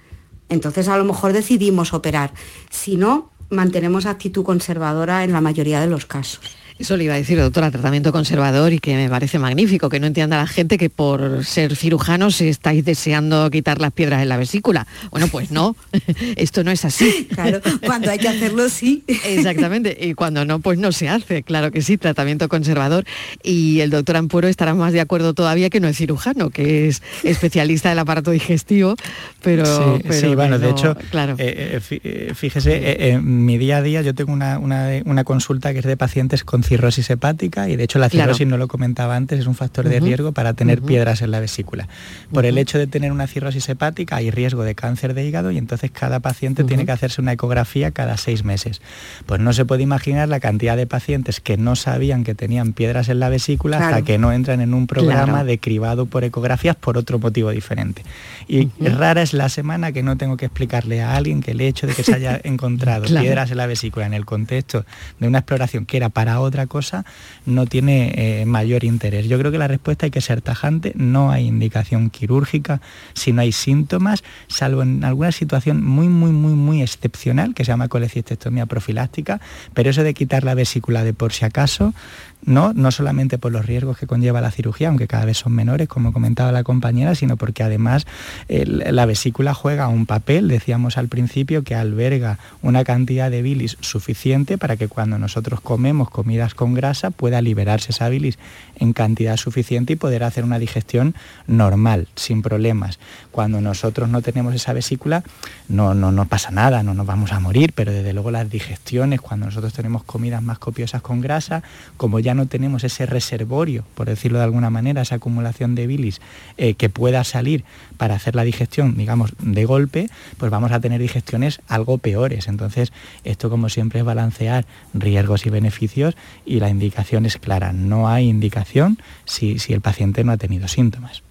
entonces a lo mejor decidimos operar. Si no, mantenemos actitud conservadora en la mayoría de los casos. Eso le iba a decir, doctora, tratamiento conservador y que me parece magnífico, que no entienda la gente que por ser cirujanos estáis deseando quitar las piedras en la vesícula. Bueno, pues no, esto no es así. Claro, cuando hay que hacerlo sí. Exactamente, y cuando no, pues no se hace, claro que sí, tratamiento conservador. Y el doctor Ampuero estará más de acuerdo todavía que no es cirujano, que es especialista del aparato digestivo, pero... Sí, bueno, de hecho, claro. Eh, eh, eh, fíjese, en mi día a día yo tengo una, una consulta que es de pacientes con cirrosis hepática y de hecho la cirrosis, no lo comentaba antes, es un factor de riesgo para tener piedras en la vesícula. Por el hecho de tener una cirrosis hepática hay riesgo de cáncer de hígado y entonces cada paciente tiene que hacerse una ecografía cada seis meses. Pues no se puede imaginar la cantidad de pacientes que no sabían que tenían piedras en la vesícula hasta que no entran en un programa de cribado por ecografías por otro motivo diferente. Y rara es la semana que no tengo que explicarle a alguien que el hecho de que se haya encontrado piedras en la vesícula en el contexto de una exploración que era para otra cosa no tiene eh, mayor interés. Yo creo que la respuesta hay que ser tajante, no hay indicación quirúrgica si no hay síntomas, salvo en alguna situación muy, muy, muy, muy excepcional que se llama colecistectomía profiláctica, pero eso de quitar la vesícula de por si acaso no, no solamente por los riesgos que conlleva la cirugía, aunque cada vez son menores, como comentaba la compañera, sino porque además la vesícula juega un papel, decíamos al principio, que alberga una cantidad de bilis suficiente para que cuando nosotros comemos comidas con grasa pueda liberarse esa bilis en cantidad suficiente y poder hacer una digestión normal, sin problemas. Cuando nosotros no tenemos esa vesícula, no, no, no pasa nada, no nos vamos a morir, pero desde luego las digestiones, cuando nosotros tenemos comidas más copiosas con grasa, como ya no tenemos ese reservorio, por decirlo de alguna manera, esa acumulación de bilis eh, que pueda salir para hacer la digestión, digamos, de golpe, pues vamos a tener digestiones algo peores. Entonces, esto como siempre es balancear riesgos y beneficios y la indicación es clara. No hay indicación si, si el paciente no ha tenido síntomas.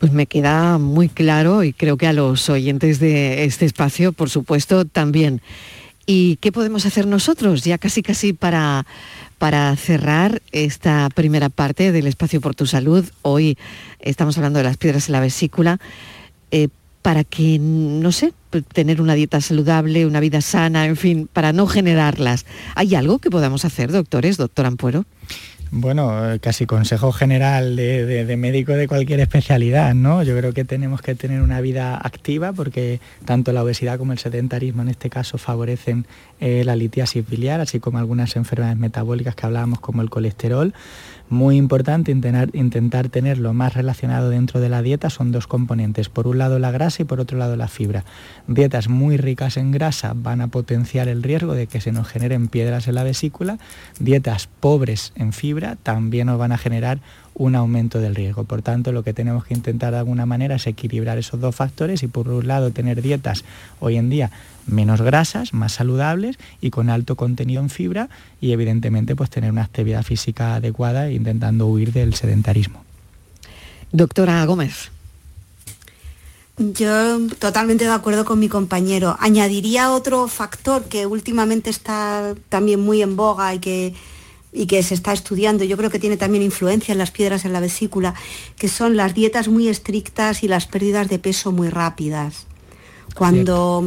Pues me queda muy claro y creo que a los oyentes de este espacio, por supuesto, también. ¿Y qué podemos hacer nosotros ya casi casi para para cerrar esta primera parte del espacio por tu salud. Hoy estamos hablando de las piedras en la vesícula. Eh, para que, no sé, tener una dieta saludable, una vida sana, en fin, para no generarlas. ¿Hay algo que podamos hacer, doctores, doctor Ampuero? Bueno, eh, casi consejo general de, médico de cualquier especialidad, ¿no? Yo creo que tenemos que tener una vida activa porque tanto la obesidad como el sedentarismo en este caso favorecen eh, la litiasis biliar, así como algunas enfermedades metabólicas que hablábamos como el colesterol. Muy importante intentar, intentar tener lo más relacionado dentro de la dieta son dos componentes, por un lado la grasa y por otro lado la fibra. Dietas muy ricas en grasa van a potenciar el riesgo de que se nos generen piedras en la vesícula, dietas pobres en fibra también nos van a generar un aumento del riesgo. Por tanto, lo que tenemos que intentar de alguna manera es equilibrar esos dos factores y por un lado tener dietas hoy en día menos grasas, más saludables y con alto contenido en fibra y evidentemente pues tener una actividad física adecuada intentando huir del sedentarismo. Doctora Gómez. Yo totalmente de acuerdo con mi compañero. Añadiría otro factor que últimamente está también muy en boga y que y que se está estudiando, yo creo que tiene también influencia en las piedras en la vesícula, que son las dietas muy estrictas y las pérdidas de peso muy rápidas. Cuando,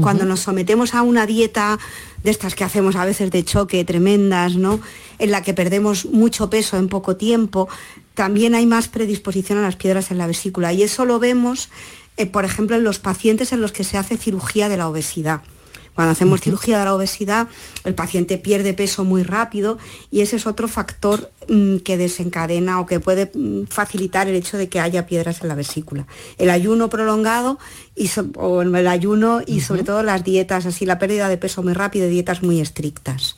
cuando nos sometemos a una dieta de estas que hacemos a veces de choque tremendas, ¿no? En la que perdemos mucho peso en poco tiempo, también hay más predisposición a las piedras en la vesícula. Y eso lo vemos, eh, por ejemplo, en los pacientes en los que se hace cirugía de la obesidad. Cuando hacemos cirugía de la obesidad, el paciente pierde peso muy rápido y ese es otro factor mm, que desencadena o que puede mm, facilitar el hecho de que haya piedras en la vesícula. El ayuno prolongado y o el ayuno y sobre todo las dietas, así la pérdida de peso muy rápido y dietas muy estrictas.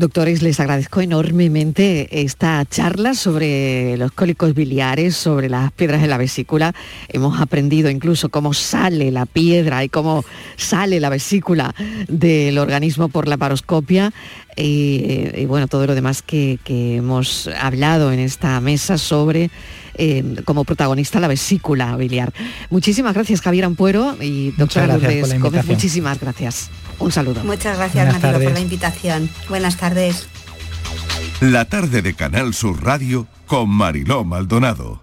Doctores, les agradezco enormemente esta charla sobre los cólicos biliares, sobre las piedras en la vesícula. Hemos aprendido incluso cómo sale la piedra y cómo sale la vesícula del organismo por la paroscopia. Y, bueno, todo lo demás que, hemos hablado en esta mesa sobre eh, como protagonista la vesícula biliar. Muchísimas gracias Javier Ampuero y doctora Lourdes Gómez, muchísimas gracias. Un saludo. Muchas gracias, Matilde, por la invitación. Buenas tardes. La tarde de Canal Sur Radio con Mariló Maldonado.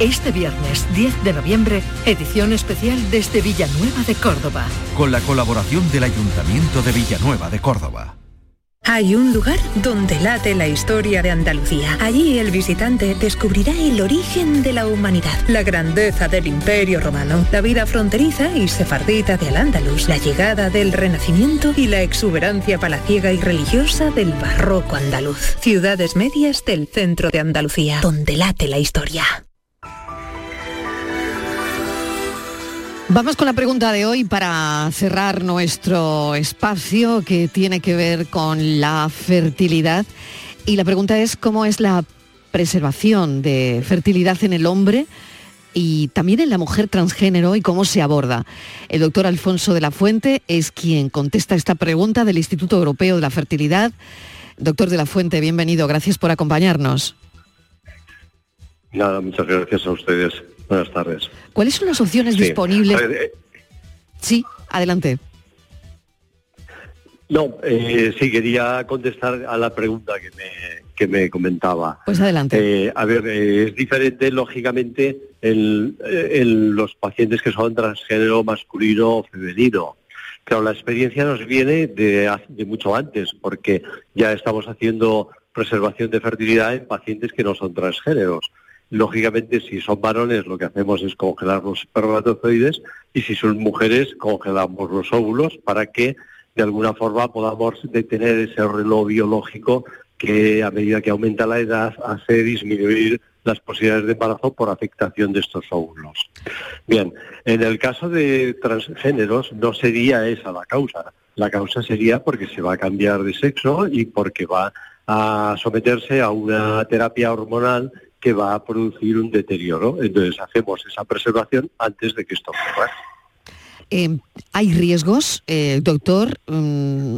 Este viernes 10 de noviembre, edición especial desde Villanueva de Córdoba. Con la colaboración del Ayuntamiento de Villanueva de Córdoba. Hay un lugar donde late la historia de Andalucía. Allí el visitante descubrirá el origen de la humanidad, la grandeza del imperio romano, la vida fronteriza y sefardita de Al-Ándalus, la llegada del Renacimiento y la exuberancia palaciega y religiosa del barroco andaluz. Ciudades medias del centro de Andalucía, donde late la historia. Vamos con la pregunta de hoy para cerrar nuestro espacio que tiene que ver con la fertilidad. Y la pregunta es cómo es la preservación de fertilidad en el hombre y también en la mujer transgénero y cómo se aborda. El doctor Alfonso de la Fuente es quien contesta esta pregunta del Instituto Europeo de la Fertilidad. Doctor de la Fuente, bienvenido, gracias por acompañarnos. Nada, muchas gracias a ustedes. Buenas tardes. ¿Cuáles son las opciones disponibles? Eh, sí, adelante. No, eh, sí, quería contestar a la pregunta que me, que me comentaba. Pues adelante. Eh, a ver, es diferente, lógicamente, en, los pacientes que son transgénero masculino o femenino. Claro, la experiencia nos viene de, de mucho antes, porque ya estamos haciendo preservación de fertilidad en pacientes que no son transgéneros. Lógicamente, si son varones, lo que hacemos es congelar los espermatozoides y si son mujeres, congelamos los óvulos para que de alguna forma podamos detener ese reloj biológico que a medida que aumenta la edad hace disminuir las posibilidades de embarazo por afectación de estos óvulos. Bien, en el caso de transgéneros no sería esa la causa. La causa sería porque se va a cambiar de sexo y porque va a someterse a una terapia hormonal que va a producir un deterioro. Entonces hacemos esa preservación antes de que esto ocurra. Eh, ¿Hay riesgos, eh, doctor? Mm,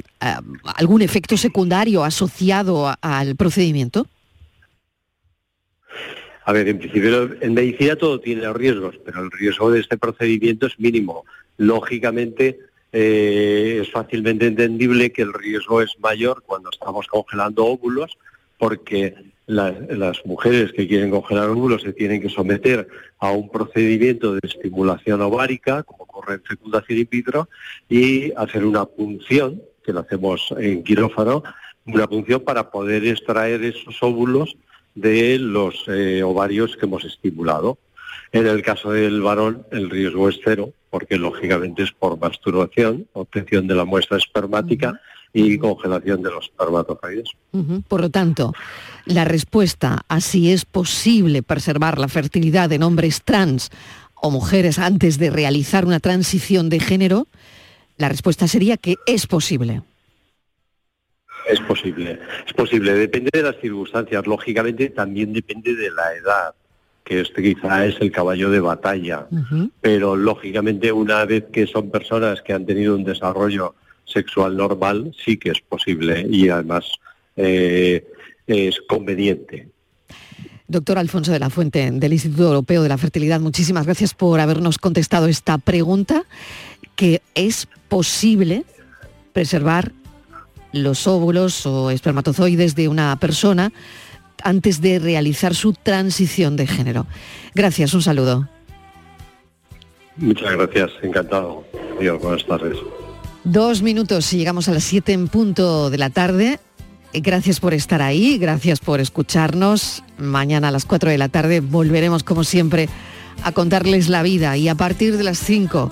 ¿Algún efecto secundario asociado al procedimiento? A ver, en principio en medicina todo tiene riesgos, pero el riesgo de este procedimiento es mínimo. Lógicamente eh, es fácilmente entendible que el riesgo es mayor cuando estamos congelando óvulos, porque las mujeres que quieren congelar óvulos se tienen que someter a un procedimiento de estimulación ovárica, como ocurre en fecundación in vitro, y hacer una punción, que lo hacemos en quirófano, una punción para poder extraer esos óvulos de los eh, ovarios que hemos estimulado. En el caso del varón, el riesgo es cero, porque lógicamente es por masturbación, obtención de la muestra espermática, y congelación de los espermatozoides. Por lo tanto, la respuesta a si es posible preservar la fertilidad en hombres trans o mujeres antes de realizar una transición de género, la respuesta sería que es posible. Es posible, es posible, depende de las circunstancias, lógicamente también depende de la edad, que este quizá es el caballo de batalla, pero lógicamente una vez que son personas que han tenido un desarrollo sexual normal sí que es posible y además eh, es conveniente. Doctor Alfonso de la Fuente, del Instituto Europeo de la Fertilidad, muchísimas gracias por habernos contestado esta pregunta, que es posible preservar los óvulos o espermatozoides de una persona antes de realizar su transición de género. Gracias, un saludo. Muchas gracias, encantado. Dios, buenas tardes. Dos minutos y llegamos a las siete en punto de la tarde. Gracias por estar ahí, gracias por escucharnos. Mañana a las 4 de la tarde volveremos, como siempre, a contarles la vida y a partir de las 5,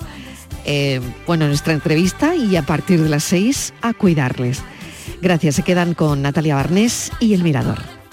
eh, bueno, nuestra entrevista y a partir de las 6 a cuidarles. Gracias, se quedan con Natalia Barnés y El Mirador.